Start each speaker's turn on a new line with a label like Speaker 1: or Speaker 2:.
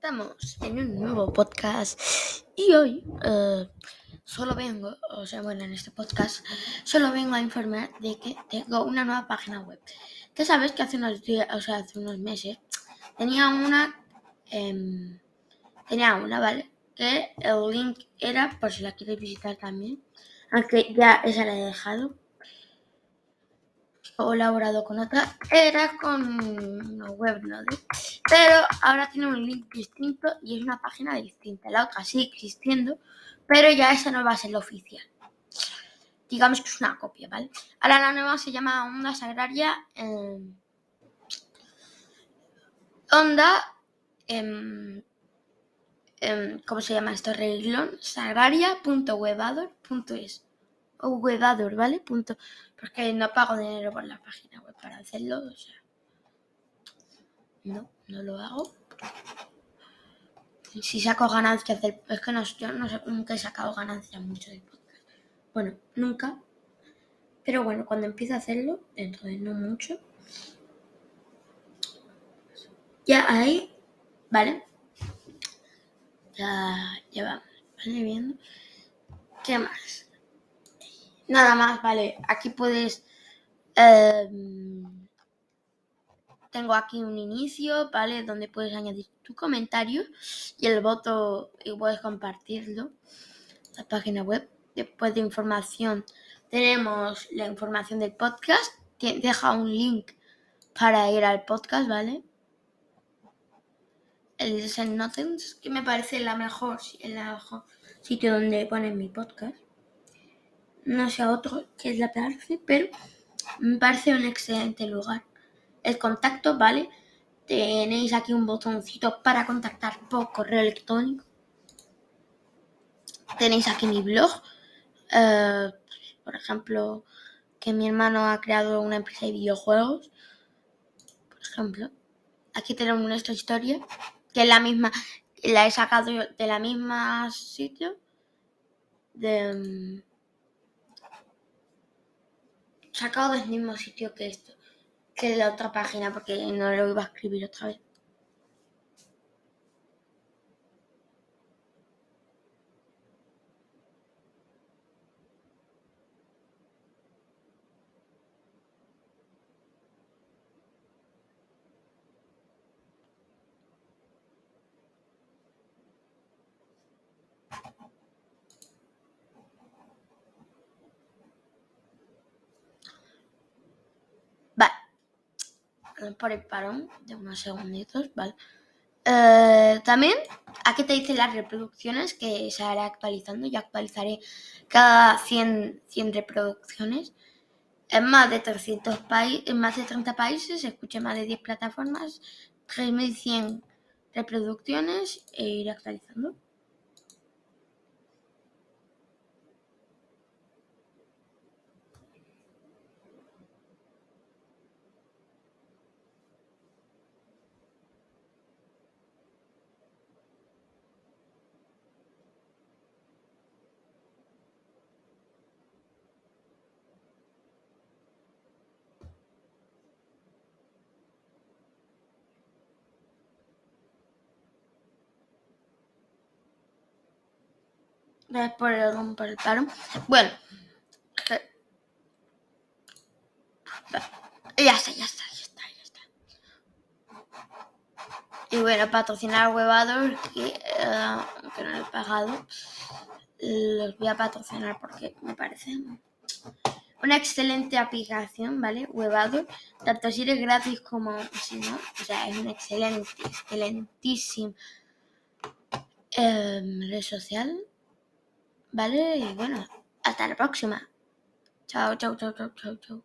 Speaker 1: Estamos en un nuevo podcast y hoy eh, solo vengo, o sea, bueno, en este podcast solo vengo a informar de que tengo una nueva página web. Que sabes que hace unos días, o sea, hace unos meses tenía una, em, tenía una, ¿vale? Que el link era por si la quieres visitar también, aunque ya esa la he dejado colaborado con otra era con una web pero ahora tiene un link distinto y es una página distinta. La otra sigue existiendo, pero ya esa no va a ser la oficial. Digamos que es una copia, ¿vale? Ahora la nueva se llama Onda Sagraria. Onda. Eh, ¿Cómo se llama esto? Reglón sagraria.webador.es webador, ¿vale? Punto. Porque no pago dinero por la página web para hacerlo, o sea. No, no lo hago. Si saco ganancias del... Es que no, yo no nunca he sacado ganancias mucho de podcast. Bueno, nunca. Pero bueno, cuando empiece a hacerlo, dentro de no mucho, ya ahí, ¿vale? Ya, ya vamos, ¿vale? Viendo. ¿Qué más? Nada más, vale. Aquí puedes... Em, tengo aquí un inicio, ¿vale? Donde puedes añadir tu comentario y el voto y puedes compartirlo. La página web. Después de información tenemos la información del podcast. Deja un link para ir al podcast, ¿vale? El Nothings, que me parece la mejor, el mejor sitio donde ponen mi podcast no sé otro que es la parece, pero me parece un excelente lugar. El contacto, ¿vale? Tenéis aquí un botoncito para contactar por correo electrónico. Tenéis aquí mi blog. Eh, por ejemplo, que mi hermano ha creado una empresa de videojuegos. Por ejemplo, aquí tenemos nuestra historia, que es la misma, la he sacado de la misma sitio. De, mm, sacado del mismo sitio que esto, que la otra página, porque no lo iba a escribir otra vez. Por el parón de unos segunditos, ¿vale? Eh, también aquí te dice las reproducciones que se hará actualizando. Yo actualizaré cada 100, 100 reproducciones. En más de 300 países, en más de 30 países, escuché más de 10 plataformas, 3100 reproducciones e iré actualizando. Por el, por el paro. Bueno. Ya está, ya está, ya está, ya está. Y bueno, patrocinar Webador, que, uh, que no he pagado, los voy a patrocinar porque me parece una excelente aplicación, ¿vale? Webador, tanto si eres gratis como si no. O sea, es una excelente, excelentísima eh, red social ¿Vale? Y bueno, hasta la próxima. Chao, chao, chao, chao, chao, chao.